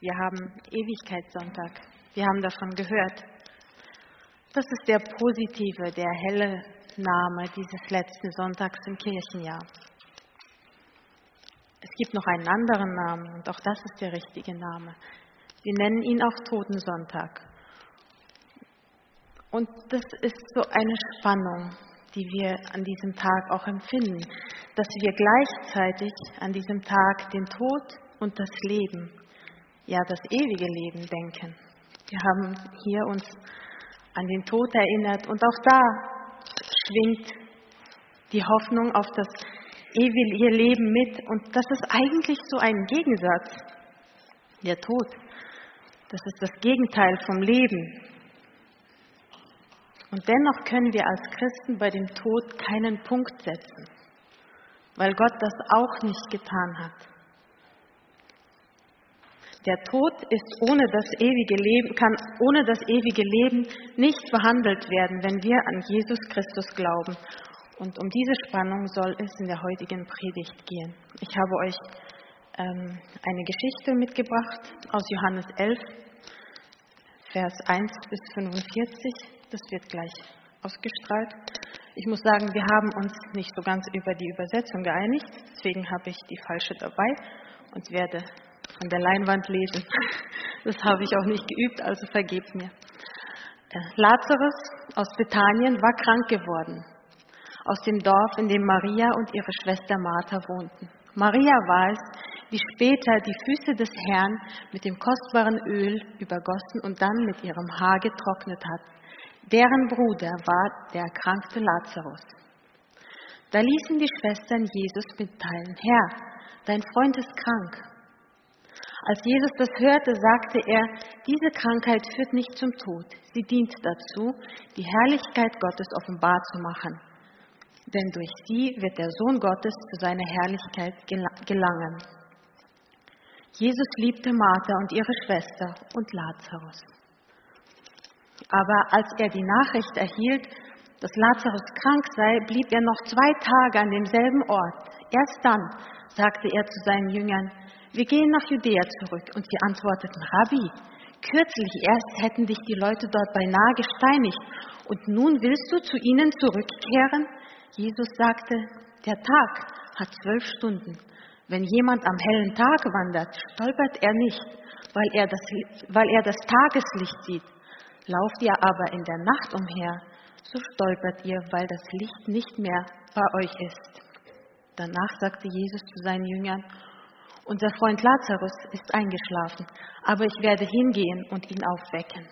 Wir haben Ewigkeitssonntag. Wir haben davon gehört. Das ist der positive, der helle Name dieses letzten Sonntags im Kirchenjahr. Es gibt noch einen anderen Namen und auch das ist der richtige Name. Wir nennen ihn auch Totensonntag. Und das ist so eine Spannung, die wir an diesem Tag auch empfinden, dass wir gleichzeitig an diesem Tag den Tod und das Leben, ja das ewige Leben denken. Wir haben hier uns an den Tod erinnert und auch da schwingt die Hoffnung auf das ewige Leben mit und das ist eigentlich so ein Gegensatz. Der Tod, das ist das Gegenteil vom Leben. Und dennoch können wir als Christen bei dem Tod keinen Punkt setzen, weil Gott das auch nicht getan hat. Der Tod ist ohne das ewige Leben, kann ohne das ewige Leben nicht behandelt werden, wenn wir an Jesus Christus glauben. Und um diese Spannung soll es in der heutigen Predigt gehen. Ich habe euch ähm, eine Geschichte mitgebracht aus Johannes 11, Vers 1 bis 45. Das wird gleich ausgestrahlt. Ich muss sagen, wir haben uns nicht so ganz über die Übersetzung geeinigt, deswegen habe ich die falsche dabei und werde von der Leinwand lesen. Das habe ich auch nicht geübt, also vergebt mir. Äh, Lazarus aus Bethanien war krank geworden, aus dem Dorf, in dem Maria und ihre Schwester Martha wohnten. Maria war es, die später die Füße des Herrn mit dem kostbaren Öl übergossen und dann mit ihrem Haar getrocknet hat. Deren Bruder war der erkrankte Lazarus. Da ließen die Schwestern Jesus mitteilen, Herr, dein Freund ist krank. Als Jesus das hörte, sagte er, diese Krankheit führt nicht zum Tod, sie dient dazu, die Herrlichkeit Gottes offenbar zu machen. Denn durch sie wird der Sohn Gottes zu seiner Herrlichkeit gelangen. Jesus liebte Martha und ihre Schwester und Lazarus. Aber als er die Nachricht erhielt, dass Lazarus krank sei, blieb er noch zwei Tage an demselben Ort. Erst dann sagte er zu seinen Jüngern, wir gehen nach Judäa zurück. Und sie antworteten, Rabbi, kürzlich erst hätten dich die Leute dort beinahe gesteinigt und nun willst du zu ihnen zurückkehren? Jesus sagte, der Tag hat zwölf Stunden. Wenn jemand am hellen Tag wandert, stolpert er nicht, weil er das, weil er das Tageslicht sieht. Lauft ihr aber in der Nacht umher, so stolpert ihr, weil das Licht nicht mehr bei euch ist. Danach sagte Jesus zu seinen Jüngern, unser Freund Lazarus ist eingeschlafen, aber ich werde hingehen und ihn aufwecken.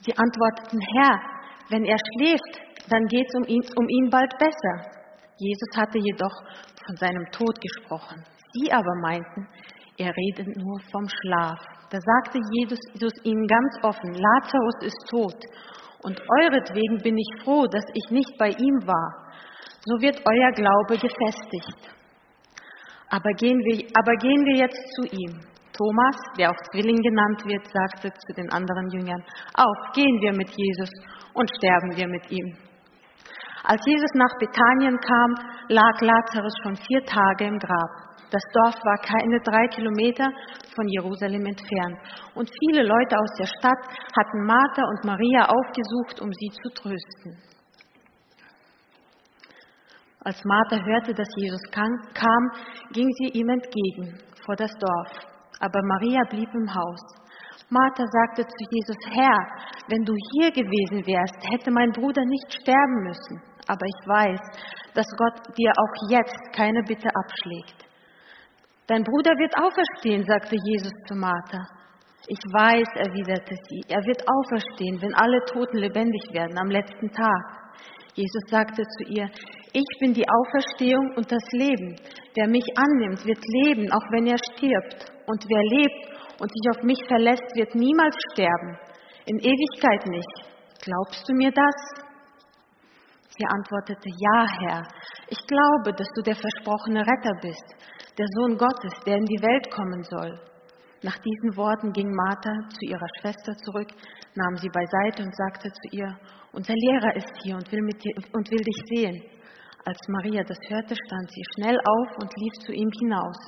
Sie antworteten, Herr, wenn er schläft, dann geht es um ihn, um ihn bald besser. Jesus hatte jedoch von seinem Tod gesprochen. Sie aber meinten, er redet nur vom Schlaf. Da sagte Jesus ihnen ganz offen, Lazarus ist tot und euretwegen bin ich froh, dass ich nicht bei ihm war so wird euer Glaube gefestigt. Aber gehen wir, aber gehen wir jetzt zu ihm. Thomas, der auch Zwilling genannt wird, sagte zu den anderen Jüngern, auf, gehen wir mit Jesus und sterben wir mit ihm. Als Jesus nach Bethanien kam, lag Lazarus schon vier Tage im Grab. Das Dorf war keine drei Kilometer von Jerusalem entfernt. Und viele Leute aus der Stadt hatten Martha und Maria aufgesucht, um sie zu trösten. Als Martha hörte, dass Jesus kam, ging sie ihm entgegen vor das Dorf. Aber Maria blieb im Haus. Martha sagte zu Jesus, Herr, wenn du hier gewesen wärst, hätte mein Bruder nicht sterben müssen. Aber ich weiß, dass Gott dir auch jetzt keine Bitte abschlägt. Dein Bruder wird auferstehen, sagte Jesus zu Martha. Ich weiß, erwiderte sie, er wird auferstehen, wenn alle Toten lebendig werden am letzten Tag. Jesus sagte zu ihr, ich bin die Auferstehung und das Leben. Wer mich annimmt, wird leben, auch wenn er stirbt. Und wer lebt und sich auf mich verlässt, wird niemals sterben. In Ewigkeit nicht. Glaubst du mir das? Sie antwortete, ja, Herr, ich glaube, dass du der versprochene Retter bist, der Sohn Gottes, der in die Welt kommen soll. Nach diesen Worten ging Martha zu ihrer Schwester zurück, nahm sie beiseite und sagte zu ihr, unser Lehrer ist hier und will, dir, und will dich sehen. Als Maria das hörte, stand sie schnell auf und lief zu ihm hinaus.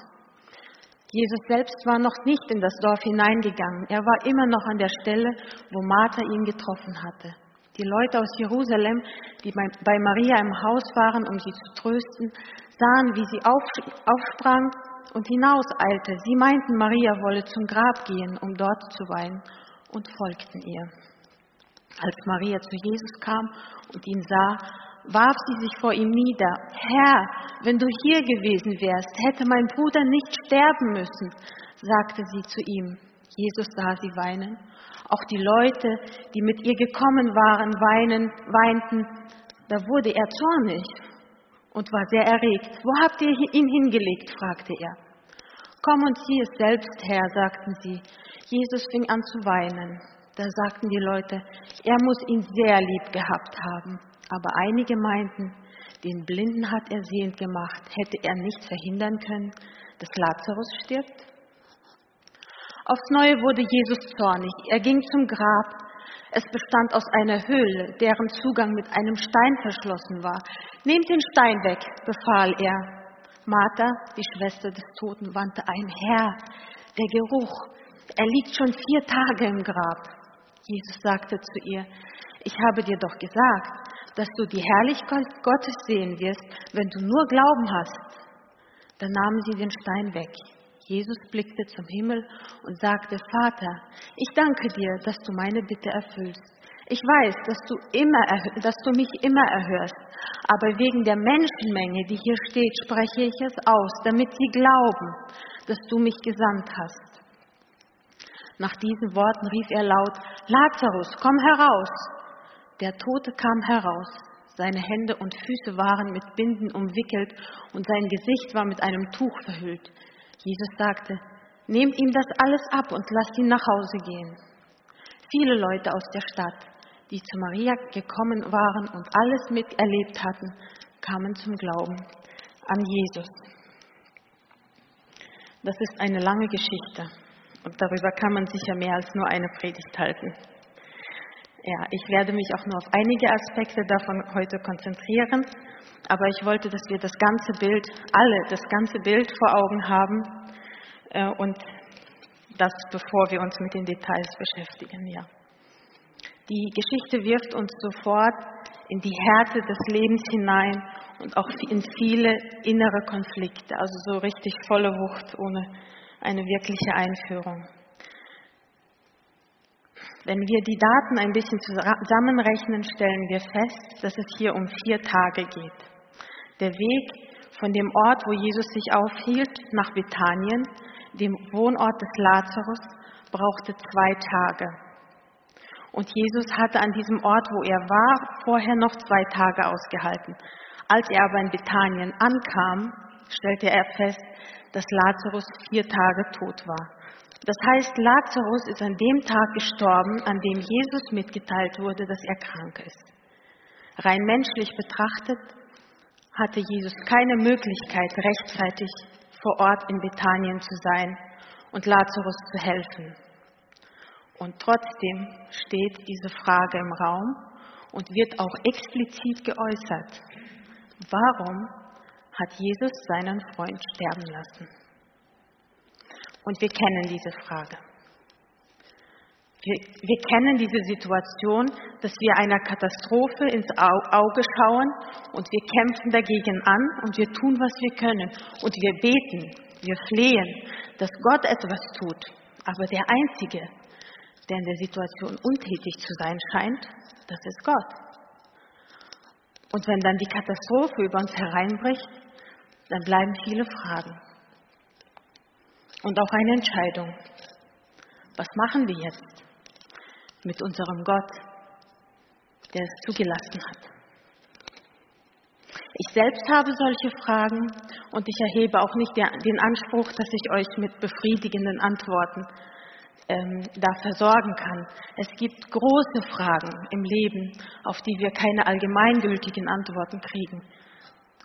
Jesus selbst war noch nicht in das Dorf hineingegangen. Er war immer noch an der Stelle, wo Martha ihn getroffen hatte. Die Leute aus Jerusalem, die bei Maria im Haus waren, um sie zu trösten, sahen, wie sie aufsprang und hinauseilte. Sie meinten, Maria wolle zum Grab gehen, um dort zu weinen, und folgten ihr. Als Maria zu Jesus kam und ihn sah, warf sie sich vor ihm nieder. Herr, wenn du hier gewesen wärst, hätte mein Bruder nicht sterben müssen, sagte sie zu ihm. Jesus sah sie weinen. Auch die Leute, die mit ihr gekommen waren, weinen, weinten. Da wurde er zornig und war sehr erregt. Wo habt ihr ihn hingelegt? fragte er. Komm und sieh es selbst her, sagten sie. Jesus fing an zu weinen. Da sagten die Leute, er muss ihn sehr lieb gehabt haben. Aber einige meinten, den Blinden hat er sehend gemacht. Hätte er nicht verhindern können, dass Lazarus stirbt? Aufs Neue wurde Jesus zornig. Er ging zum Grab. Es bestand aus einer Höhle, deren Zugang mit einem Stein verschlossen war. Nehmt den Stein weg, befahl er. Martha, die Schwester des Toten, wandte ein. Herr, der Geruch, er liegt schon vier Tage im Grab. Jesus sagte zu ihr, ich habe dir doch gesagt, dass du die Herrlichkeit Gottes sehen wirst, wenn du nur Glauben hast. Dann nahmen sie den Stein weg. Jesus blickte zum Himmel und sagte, Vater, ich danke dir, dass du meine Bitte erfüllst. Ich weiß, dass du, immer, dass du mich immer erhörst, aber wegen der Menschenmenge, die hier steht, spreche ich es aus, damit sie glauben, dass du mich gesandt hast. Nach diesen Worten rief er laut, Lazarus, komm heraus. Der Tote kam heraus. Seine Hände und Füße waren mit Binden umwickelt und sein Gesicht war mit einem Tuch verhüllt. Jesus sagte, nehmt ihm das alles ab und lasst ihn nach Hause gehen. Viele Leute aus der Stadt, die zu Maria gekommen waren und alles miterlebt hatten, kamen zum Glauben an Jesus. Das ist eine lange Geschichte und darüber kann man sicher mehr als nur eine Predigt halten. Ja, ich werde mich auch nur auf einige Aspekte davon heute konzentrieren, aber ich wollte, dass wir das ganze Bild, alle das ganze Bild vor Augen haben äh, und das, bevor wir uns mit den Details beschäftigen. Ja. Die Geschichte wirft uns sofort in die Härte des Lebens hinein und auch in viele innere Konflikte, also so richtig volle Wucht ohne eine wirkliche Einführung. Wenn wir die Daten ein bisschen zusammenrechnen, stellen wir fest, dass es hier um vier Tage geht. Der Weg von dem Ort, wo Jesus sich aufhielt, nach Bethanien, dem Wohnort des Lazarus, brauchte zwei Tage. Und Jesus hatte an diesem Ort, wo er war, vorher noch zwei Tage ausgehalten. Als er aber in Bethanien ankam, stellte er fest, dass Lazarus vier Tage tot war. Das heißt, Lazarus ist an dem Tag gestorben, an dem Jesus mitgeteilt wurde, dass er krank ist. Rein menschlich betrachtet hatte Jesus keine Möglichkeit, rechtzeitig vor Ort in Bethanien zu sein und Lazarus zu helfen. Und trotzdem steht diese Frage im Raum und wird auch explizit geäußert. Warum hat Jesus seinen Freund sterben lassen? Und wir kennen diese Frage. Wir, wir, kennen diese Situation, dass wir einer Katastrophe ins Auge schauen und wir kämpfen dagegen an und wir tun, was wir können. Und wir beten, wir flehen, dass Gott etwas tut. Aber der Einzige, der in der Situation untätig zu sein scheint, das ist Gott. Und wenn dann die Katastrophe über uns hereinbricht, dann bleiben viele Fragen und auch eine Entscheidung. Was machen wir jetzt mit unserem Gott, der es zugelassen hat? Ich selbst habe solche Fragen und ich erhebe auch nicht den Anspruch, dass ich euch mit befriedigenden Antworten ähm, da versorgen kann. Es gibt große Fragen im Leben, auf die wir keine allgemeingültigen Antworten kriegen.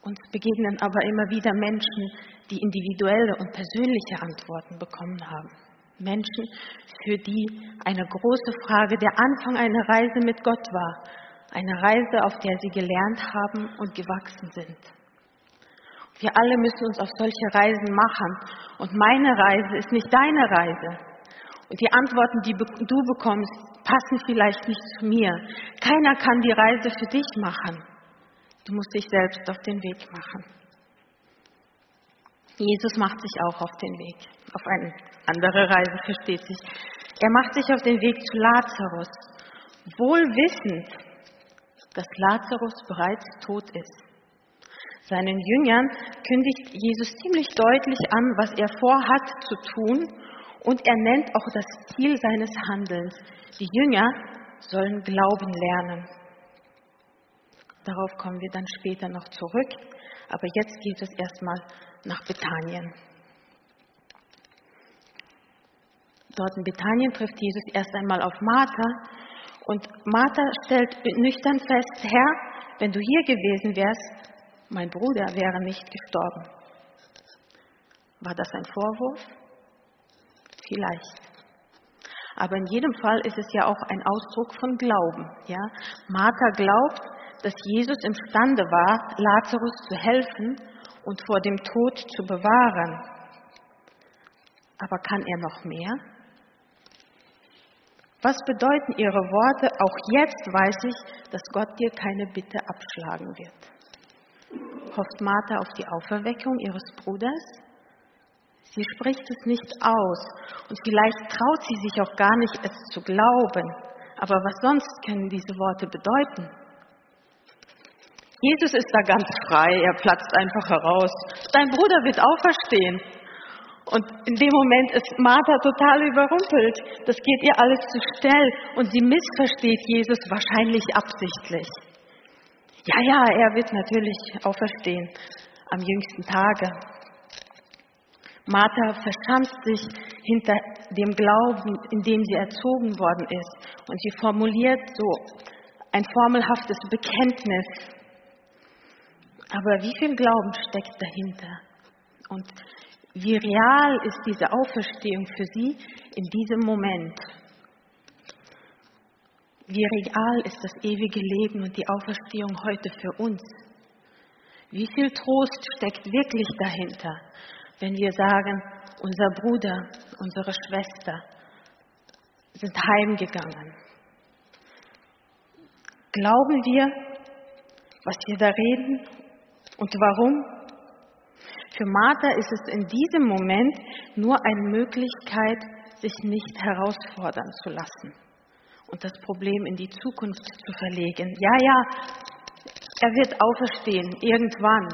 Uns begegnen aber immer wieder Menschen, die individuelle und persönliche Antworten bekommen haben. Menschen, für die eine große Frage der Anfang einer Reise mit Gott war. Eine Reise, auf der sie gelernt haben und gewachsen sind. Wir alle müssen uns auf solche Reisen machen. Und meine Reise ist nicht deine Reise. Und die Antworten, die du bekommst, passen vielleicht nicht zu mir. Keiner kann die Reise für dich machen. Du musst dich selbst auf den Weg machen. Jesus macht sich auch auf den Weg, auf eine andere Reise, versteht sich. Er macht sich auf den Weg zu Lazarus, wohl wissend, dass Lazarus bereits tot ist. Seinen Jüngern kündigt Jesus ziemlich deutlich an, was er vorhat zu tun und er nennt auch das Ziel seines Handelns. Die Jünger sollen Glauben lernen. Darauf kommen wir dann später noch zurück, aber jetzt geht es erstmal nach Bethanien. Dort in Bethanien trifft Jesus erst einmal auf Martha und Martha stellt nüchtern fest, Herr, wenn du hier gewesen wärst, mein Bruder wäre nicht gestorben. War das ein Vorwurf? Vielleicht. Aber in jedem Fall ist es ja auch ein Ausdruck von Glauben. Ja? Martha glaubt, dass Jesus imstande war, Lazarus zu helfen und vor dem Tod zu bewahren. Aber kann er noch mehr? Was bedeuten Ihre Worte? Auch jetzt weiß ich, dass Gott dir keine Bitte abschlagen wird. Hofft Martha auf die Auferweckung ihres Bruders? Sie spricht es nicht aus und vielleicht traut sie sich auch gar nicht, es zu glauben. Aber was sonst können diese Worte bedeuten? Jesus ist da ganz frei, er platzt einfach heraus. Dein Bruder wird auferstehen. Und in dem Moment ist Martha total überrumpelt. Das geht ihr alles zu schnell und sie missversteht Jesus wahrscheinlich absichtlich. Ja, ja, er wird natürlich auferstehen am jüngsten Tage. Martha verschanzt sich hinter dem Glauben, in dem sie erzogen worden ist. Und sie formuliert so ein formelhaftes Bekenntnis. Aber wie viel Glauben steckt dahinter? Und wie real ist diese Auferstehung für sie in diesem Moment? Wie real ist das ewige Leben und die Auferstehung heute für uns? Wie viel Trost steckt wirklich dahinter, wenn wir sagen, unser Bruder, unsere Schwester sind heimgegangen? Glauben wir, was wir da reden und warum? Für Martha ist es in diesem Moment nur eine Möglichkeit, sich nicht herausfordern zu lassen und das Problem in die Zukunft zu verlegen. Ja, ja, er wird auferstehen, irgendwann.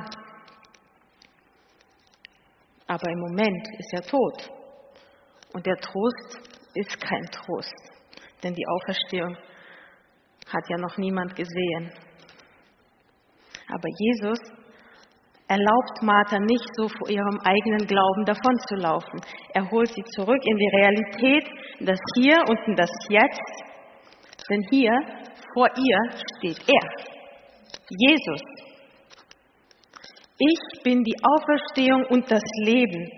Aber im Moment ist er tot. Und der Trost ist kein Trost, denn die Auferstehung hat ja noch niemand gesehen. Aber Jesus erlaubt Martha nicht so vor ihrem eigenen Glauben davonzulaufen. Er holt sie zurück in die Realität, in das Hier und in das Jetzt denn hier vor ihr steht er, Jesus. Ich bin die Auferstehung und das Leben.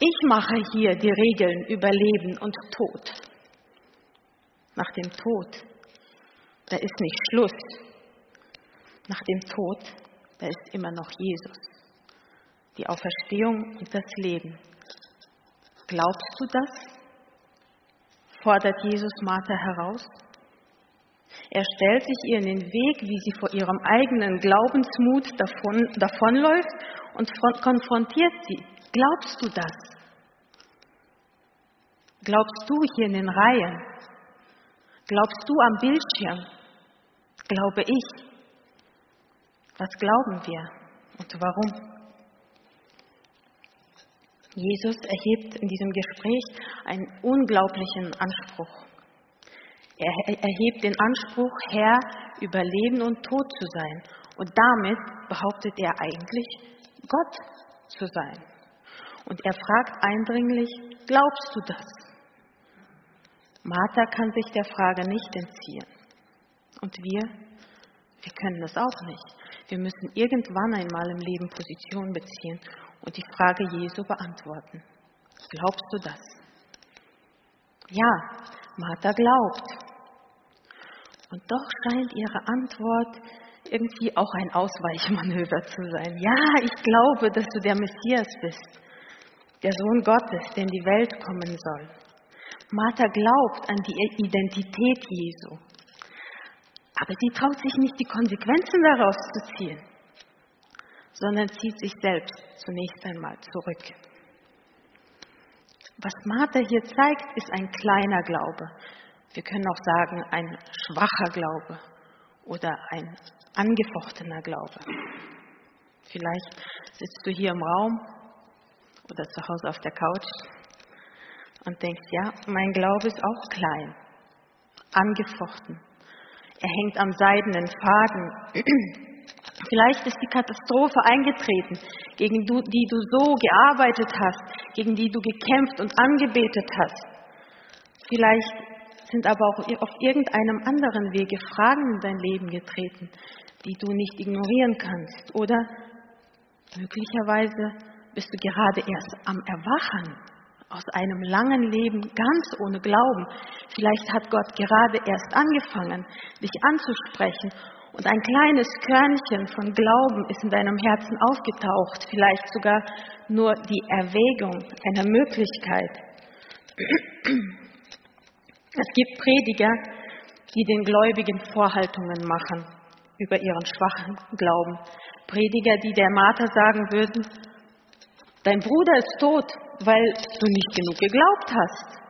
Ich mache hier die Regeln über Leben und Tod. Nach dem Tod, da ist nicht Schluss. Nach dem Tod, da ist immer noch Jesus. Die Auferstehung und das Leben. Glaubst du das? Fordert Jesus Martha heraus? Er stellt sich ihr in den Weg, wie sie vor ihrem eigenen Glaubensmut davon, davonläuft und konfrontiert sie. Glaubst du das? Glaubst du hier in den Reihen? Glaubst du am Bildschirm? Glaube ich? Was glauben wir und warum? Jesus erhebt in diesem Gespräch einen unglaublichen Anspruch. Er erhebt den Anspruch, Herr über Leben und Tod zu sein. Und damit behauptet er eigentlich, Gott zu sein. Und er fragt eindringlich, glaubst du das? Martha kann sich der Frage nicht entziehen. Und wir, wir können das auch nicht. Wir müssen irgendwann einmal im Leben Position beziehen und die Frage Jesu beantworten. Glaubst du das? Ja, Martha glaubt. Und doch scheint ihre Antwort irgendwie auch ein Ausweichmanöver zu sein. Ja, ich glaube, dass du der Messias bist, der Sohn Gottes, der in die Welt kommen soll. Martha glaubt an die Identität Jesu, aber sie traut sich nicht, die Konsequenzen daraus zu ziehen, sondern zieht sich selbst zunächst einmal zurück. Was Martha hier zeigt, ist ein kleiner Glaube. Wir können auch sagen, ein schwacher Glaube oder ein angefochtener Glaube. Vielleicht sitzt du hier im Raum oder zu Hause auf der Couch und denkst, ja, mein Glaube ist auch klein, angefochten. Er hängt am seidenen Faden. Vielleicht ist die Katastrophe eingetreten, gegen die du so gearbeitet hast, gegen die du gekämpft und angebetet hast. Vielleicht sind aber auch auf irgendeinem anderen Wege Fragen in dein Leben getreten, die du nicht ignorieren kannst. Oder möglicherweise bist du gerade erst am Erwachen aus einem langen Leben ganz ohne Glauben. Vielleicht hat Gott gerade erst angefangen, dich anzusprechen und ein kleines Körnchen von Glauben ist in deinem Herzen aufgetaucht, vielleicht sogar nur die Erwägung einer Möglichkeit. Es gibt Prediger, die den Gläubigen Vorhaltungen machen über ihren schwachen Glauben. Prediger, die der Martha sagen würden, dein Bruder ist tot, weil du nicht genug geglaubt hast.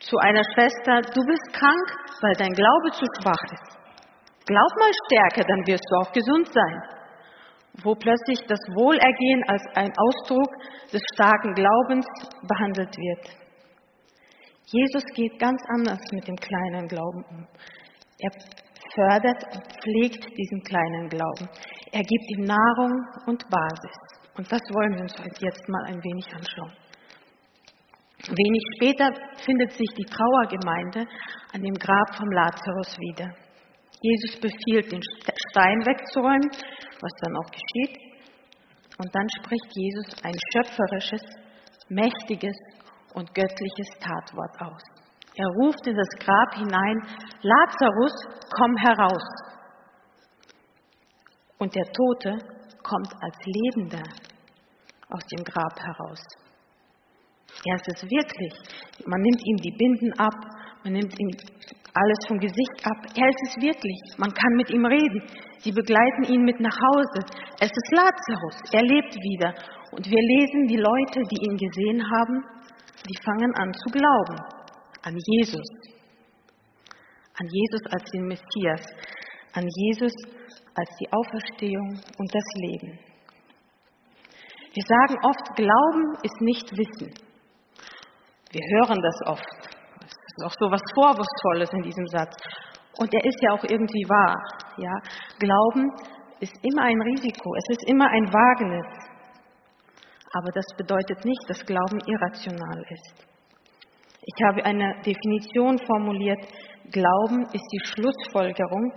Zu einer Schwester, du bist krank, weil dein Glaube zu schwach ist. Glaub mal stärker, dann wirst du auch gesund sein. Wo plötzlich das Wohlergehen als ein Ausdruck des starken Glaubens behandelt wird. Jesus geht ganz anders mit dem kleinen Glauben um. Er fördert und pflegt diesen kleinen Glauben. Er gibt ihm Nahrung und Basis. Und das wollen wir uns heute jetzt mal ein wenig anschauen. Wenig später findet sich die Trauergemeinde an dem Grab vom Lazarus wieder. Jesus befiehlt, den Stein wegzuräumen, was dann auch geschieht. Und dann spricht Jesus ein schöpferisches, mächtiges und göttliches Tatwort aus. Er ruft in das Grab hinein, Lazarus, komm heraus. Und der Tote kommt als Lebender aus dem Grab heraus. Er ist es wirklich. Man nimmt ihm die Binden ab, man nimmt ihm alles vom Gesicht ab. Er ist es wirklich. Man kann mit ihm reden. Sie begleiten ihn mit nach Hause. Es ist Lazarus. Er lebt wieder. Und wir lesen, die Leute, die ihn gesehen haben, die fangen an zu glauben an Jesus. An Jesus als den Messias. An Jesus als die Auferstehung und das Leben. Wir sagen oft, Glauben ist nicht Wissen. Wir hören das oft. Es ist auch so was Vorwurfsvolles in diesem Satz. Und er ist ja auch irgendwie wahr. Ja? Glauben ist immer ein Risiko, es ist immer ein Wagnis. Aber das bedeutet nicht, dass Glauben irrational ist. Ich habe eine Definition formuliert. Glauben ist die Schlussfolgerung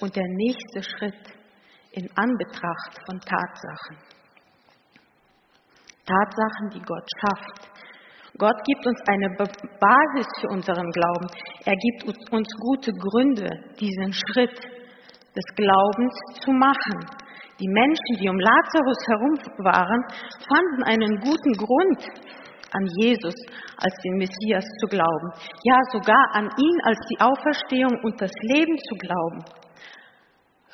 und der nächste Schritt in Anbetracht von Tatsachen. Tatsachen, die Gott schafft, Gott gibt uns eine Basis für unseren Glauben. Er gibt uns gute Gründe, diesen Schritt des Glaubens zu machen. Die Menschen, die um Lazarus herum waren, fanden einen guten Grund, an Jesus als den Messias zu glauben. Ja, sogar an ihn als die Auferstehung und das Leben zu glauben.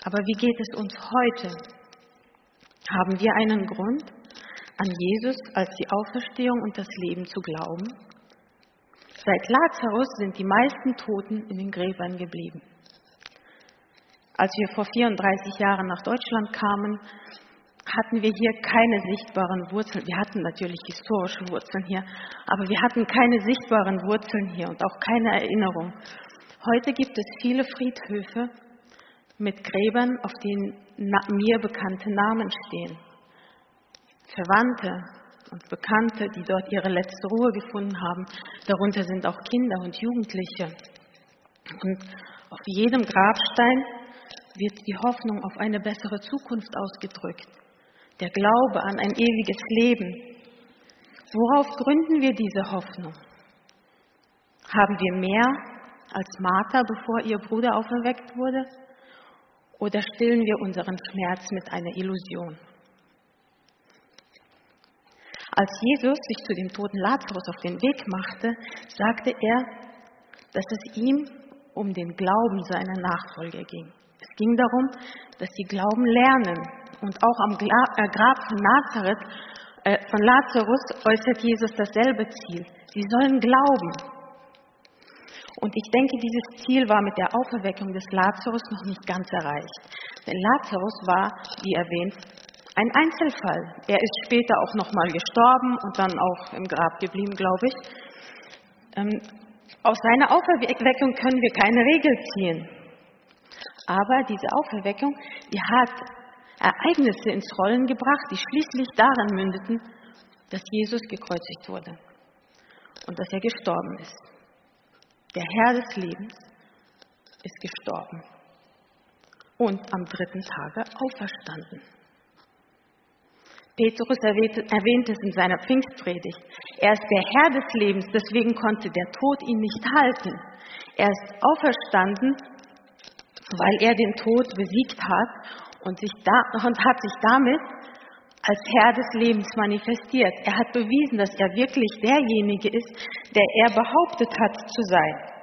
Aber wie geht es uns heute? Haben wir einen Grund? an Jesus als die Auferstehung und das Leben zu glauben? Seit Lazarus sind die meisten Toten in den Gräbern geblieben. Als wir vor 34 Jahren nach Deutschland kamen, hatten wir hier keine sichtbaren Wurzeln. Wir hatten natürlich historische Wurzeln hier, aber wir hatten keine sichtbaren Wurzeln hier und auch keine Erinnerung. Heute gibt es viele Friedhöfe mit Gräbern, auf denen mir bekannte Namen stehen. Verwandte und Bekannte, die dort ihre letzte Ruhe gefunden haben. Darunter sind auch Kinder und Jugendliche. Und auf jedem Grabstein wird die Hoffnung auf eine bessere Zukunft ausgedrückt. Der Glaube an ein ewiges Leben. Worauf gründen wir diese Hoffnung? Haben wir mehr als Martha, bevor ihr Bruder auferweckt wurde? Oder stillen wir unseren Schmerz mit einer Illusion? Als Jesus sich zu dem toten Lazarus auf den Weg machte, sagte er, dass es ihm um den Glauben seiner Nachfolger ging. Es ging darum, dass sie Glauben lernen. Und auch am äh, Grab von, Nazareth, äh, von Lazarus äußert Jesus dasselbe Ziel. Sie sollen glauben. Und ich denke, dieses Ziel war mit der Auferweckung des Lazarus noch nicht ganz erreicht. Denn Lazarus war, wie erwähnt, ein Einzelfall. Er ist später auch nochmal gestorben und dann auch im Grab geblieben, glaube ich. Ähm, aus seiner Auferweckung können wir keine Regel ziehen. Aber diese Auferweckung, die hat Ereignisse ins Rollen gebracht, die schließlich darin mündeten, dass Jesus gekreuzigt wurde und dass er gestorben ist. Der Herr des Lebens ist gestorben und am dritten Tage auferstanden. Petrus erwähnt es in seiner Pfingstpredigt. Er ist der Herr des Lebens, deswegen konnte der Tod ihn nicht halten. Er ist auferstanden, weil er den Tod besiegt hat und, sich da, und hat sich damit als Herr des Lebens manifestiert. Er hat bewiesen, dass er wirklich derjenige ist, der er behauptet hat zu sein.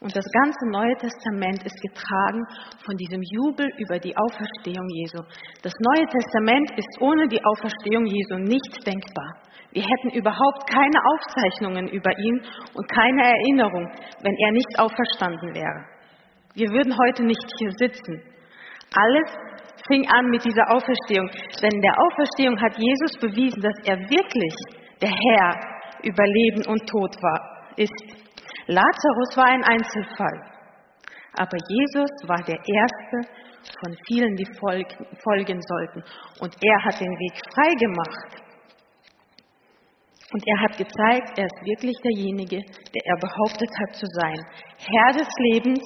Und das ganze Neue Testament ist getragen von diesem Jubel über die Auferstehung Jesu. Das Neue Testament ist ohne die Auferstehung Jesu nicht denkbar. Wir hätten überhaupt keine Aufzeichnungen über ihn und keine Erinnerung, wenn er nicht auferstanden wäre. Wir würden heute nicht hier sitzen. Alles fing an mit dieser Auferstehung. Denn in der Auferstehung hat Jesus bewiesen, dass er wirklich der Herr über Leben und Tod war, ist. Lazarus war ein Einzelfall, aber Jesus war der Erste von vielen, die folgen sollten. Und er hat den Weg frei gemacht. Und er hat gezeigt, er ist wirklich derjenige, der er behauptet hat zu sein. Herr des Lebens,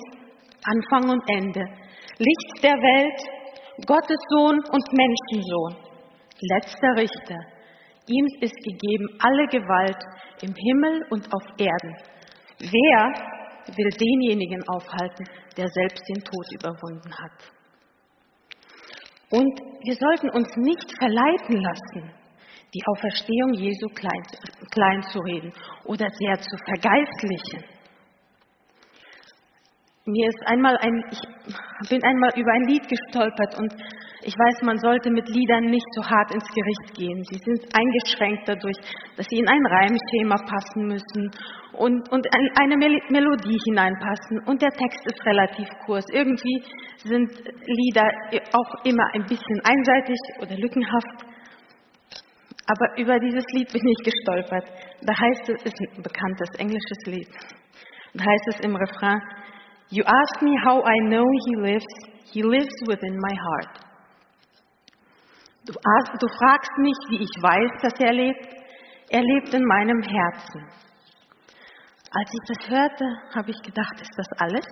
Anfang und Ende, Licht der Welt, Gottes Sohn und Menschensohn, letzter Richter. Ihm ist gegeben alle Gewalt im Himmel und auf Erden. Wer will denjenigen aufhalten, der selbst den Tod überwunden hat? Und wir sollten uns nicht verleiten lassen, die Auferstehung Jesu klein, klein zu reden oder sehr zu vergeistlichen. Mir ist einmal ein, ich bin einmal über ein Lied gestolpert und ich weiß, man sollte mit Liedern nicht so hart ins Gericht gehen. Sie sind eingeschränkt dadurch, dass sie in ein Reimschema passen müssen und, und eine Melodie hineinpassen. Und der Text ist relativ kurz. Irgendwie sind Lieder auch immer ein bisschen einseitig oder lückenhaft. Aber über dieses Lied bin ich gestolpert. Da heißt es, ist ein bekanntes englisches Lied. Da heißt es im Refrain, You ask me how I know he lives, he lives within my heart. Du, du fragst mich, wie ich weiß, dass er lebt. Er lebt in meinem Herzen. Als ich das hörte, habe ich gedacht, ist das alles?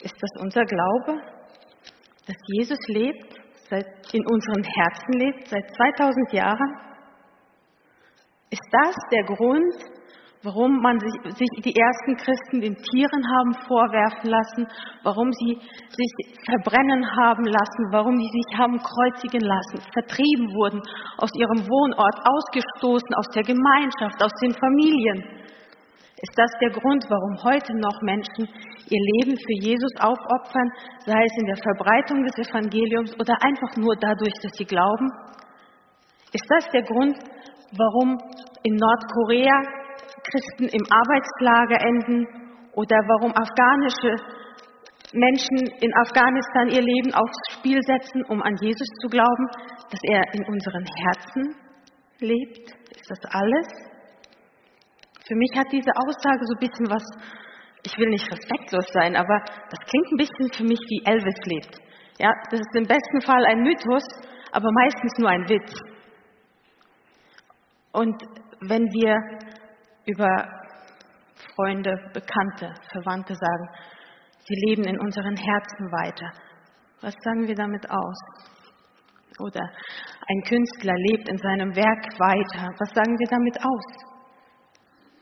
Ist das unser Glaube, dass Jesus lebt, in unseren Herzen lebt, seit 2000 Jahren? Ist das der Grund, warum man sich, sich, die ersten Christen den Tieren haben vorwerfen lassen, warum sie sich verbrennen haben lassen, warum sie sich haben kreuzigen lassen, vertrieben wurden aus ihrem Wohnort, ausgestoßen aus der Gemeinschaft, aus den Familien. Ist das der Grund, warum heute noch Menschen ihr Leben für Jesus aufopfern, sei es in der Verbreitung des Evangeliums oder einfach nur dadurch, dass sie glauben? Ist das der Grund, warum in Nordkorea Christen im Arbeitslager enden oder warum afghanische Menschen in Afghanistan ihr Leben aufs Spiel setzen, um an Jesus zu glauben, dass er in unseren Herzen lebt. Ist das alles? Für mich hat diese Aussage so ein bisschen was, ich will nicht respektlos sein, aber das klingt ein bisschen für mich wie Elvis lebt. Ja, das ist im besten Fall ein Mythos, aber meistens nur ein Witz. Und wenn wir über Freunde, Bekannte, Verwandte sagen, sie leben in unseren Herzen weiter. Was sagen wir damit aus? Oder ein Künstler lebt in seinem Werk weiter. Was sagen wir damit aus?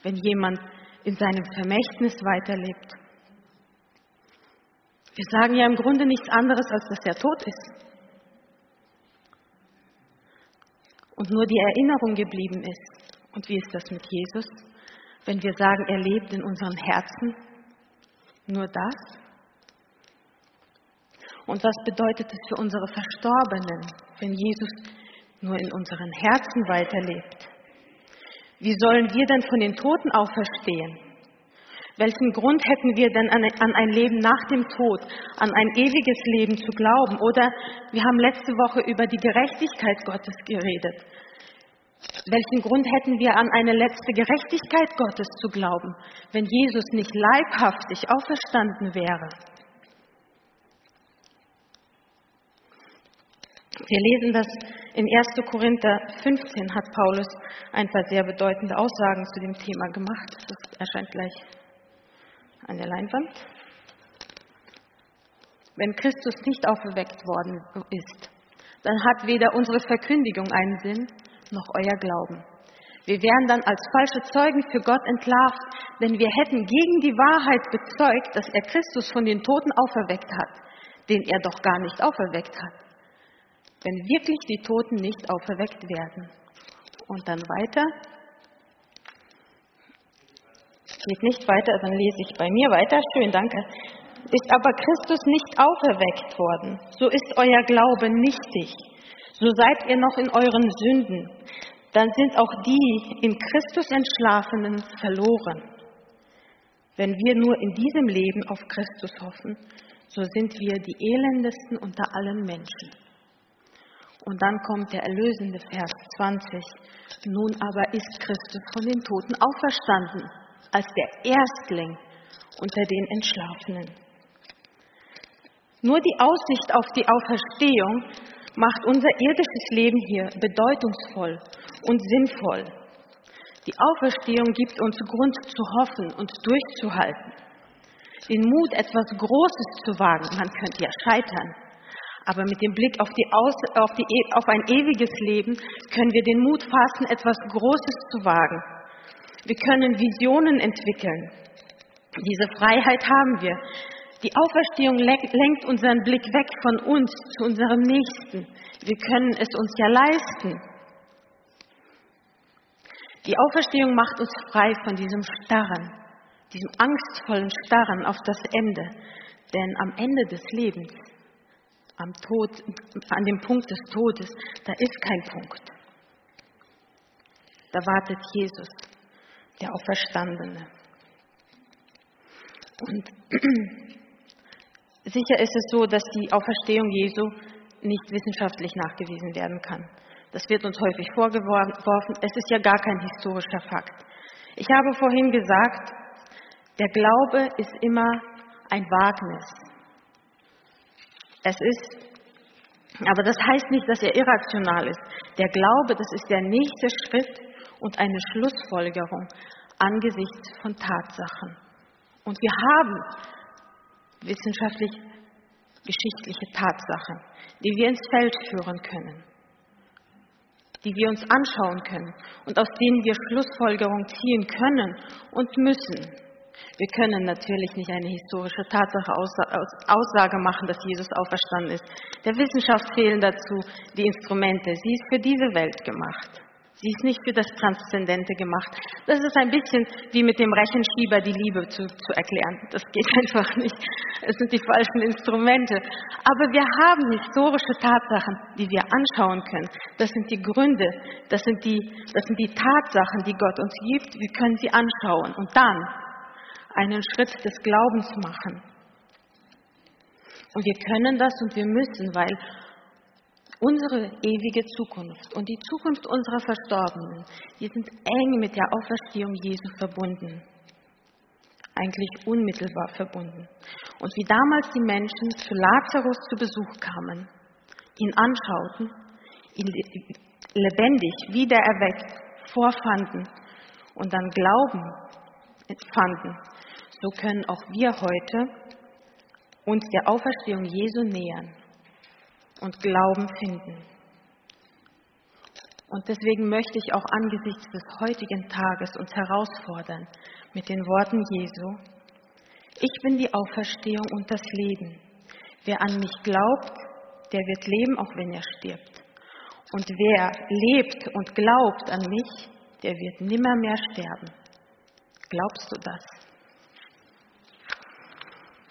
Wenn jemand in seinem Vermächtnis weiterlebt. Wir sagen ja im Grunde nichts anderes, als dass er tot ist. Und nur die Erinnerung geblieben ist. Und wie ist das mit Jesus? Wenn wir sagen, er lebt in unseren Herzen, nur das? Und was bedeutet es für unsere Verstorbenen, wenn Jesus nur in unseren Herzen weiterlebt? Wie sollen wir denn von den Toten auferstehen? Welchen Grund hätten wir denn an ein Leben nach dem Tod, an ein ewiges Leben zu glauben? Oder wir haben letzte Woche über die Gerechtigkeit Gottes geredet. Welchen Grund hätten wir an eine letzte Gerechtigkeit Gottes zu glauben, wenn Jesus nicht leibhaftig auferstanden wäre? Wir lesen das in 1. Korinther 15 hat Paulus ein paar sehr bedeutende Aussagen zu dem Thema gemacht. Das erscheint gleich an der Leinwand. Wenn Christus nicht auferweckt worden ist, dann hat weder unsere Verkündigung einen Sinn, noch euer Glauben. Wir wären dann als falsche Zeugen für Gott entlarvt, denn wir hätten gegen die Wahrheit bezeugt, dass er Christus von den Toten auferweckt hat, den er doch gar nicht auferweckt hat. Wenn wirklich die Toten nicht auferweckt werden. Und dann weiter, geht nicht weiter, dann lese ich bei mir weiter. Schön, danke. Ist aber Christus nicht auferweckt worden, so ist euer Glaube nichtig. So seid ihr noch in euren Sünden. Dann sind auch die in Christus Entschlafenen verloren. Wenn wir nur in diesem Leben auf Christus hoffen, so sind wir die elendesten unter allen Menschen. Und dann kommt der erlösende Vers 20. Nun aber ist Christus von den Toten auferstanden als der Erstling unter den Entschlafenen. Nur die Aussicht auf die Auferstehung macht unser irdisches Leben hier bedeutungsvoll und sinnvoll. Die Auferstehung gibt uns Grund zu hoffen und durchzuhalten. Den Mut, etwas Großes zu wagen. Man könnte ja scheitern. Aber mit dem Blick auf, auf, die, auf ein ewiges Leben können wir den Mut fassen, etwas Großes zu wagen. Wir können Visionen entwickeln. Diese Freiheit haben wir. Die Auferstehung lenkt unseren Blick weg von uns zu unserem Nächsten. Wir können es uns ja leisten. Die Auferstehung macht uns frei von diesem Starren, diesem angstvollen Starren auf das Ende. Denn am Ende des Lebens, am Tod, an dem Punkt des Todes, da ist kein Punkt. Da wartet Jesus der Auferstandene. Und sicher ist es so, dass die Auferstehung Jesu nicht wissenschaftlich nachgewiesen werden kann. Das wird uns häufig vorgeworfen. Es ist ja gar kein historischer Fakt. Ich habe vorhin gesagt, der Glaube ist immer ein Wagnis. Es ist, aber das heißt nicht, dass er irrational ist. Der Glaube, das ist der nächste Schritt und eine Schlussfolgerung angesichts von Tatsachen. Und wir haben wissenschaftlich geschichtliche Tatsachen, die wir ins Feld führen können, die wir uns anschauen können und aus denen wir Schlussfolgerungen ziehen können und müssen. Wir können natürlich nicht eine historische Tatsache Aussage machen, dass Jesus auferstanden ist. Der Wissenschaft fehlen dazu die Instrumente. Sie ist für diese Welt gemacht. Sie ist nicht für das Transzendente gemacht. Das ist ein bisschen wie mit dem Rechenschieber die Liebe zu, zu erklären. Das geht einfach nicht. Es sind die falschen Instrumente. Aber wir haben historische Tatsachen, die wir anschauen können. Das sind die Gründe, das sind die, das sind die Tatsachen, die Gott uns gibt. Wir können sie anschauen und dann einen Schritt des Glaubens machen. Und wir können das und wir müssen, weil Unsere ewige Zukunft und die Zukunft unserer Verstorbenen, die sind eng mit der Auferstehung Jesu verbunden. Eigentlich unmittelbar verbunden. Und wie damals die Menschen zu Lazarus zu Besuch kamen, ihn anschauten, ihn lebendig, wiedererweckt vorfanden und dann Glauben fanden, so können auch wir heute uns der Auferstehung Jesu nähern und Glauben finden. Und deswegen möchte ich auch angesichts des heutigen Tages uns herausfordern mit den Worten Jesu. Ich bin die Auferstehung und das Leben. wer an mich glaubt, der wird leben, auch wenn er stirbt. Und wer lebt und glaubt an mich, der wird nimmermehr sterben. Glaubst du das?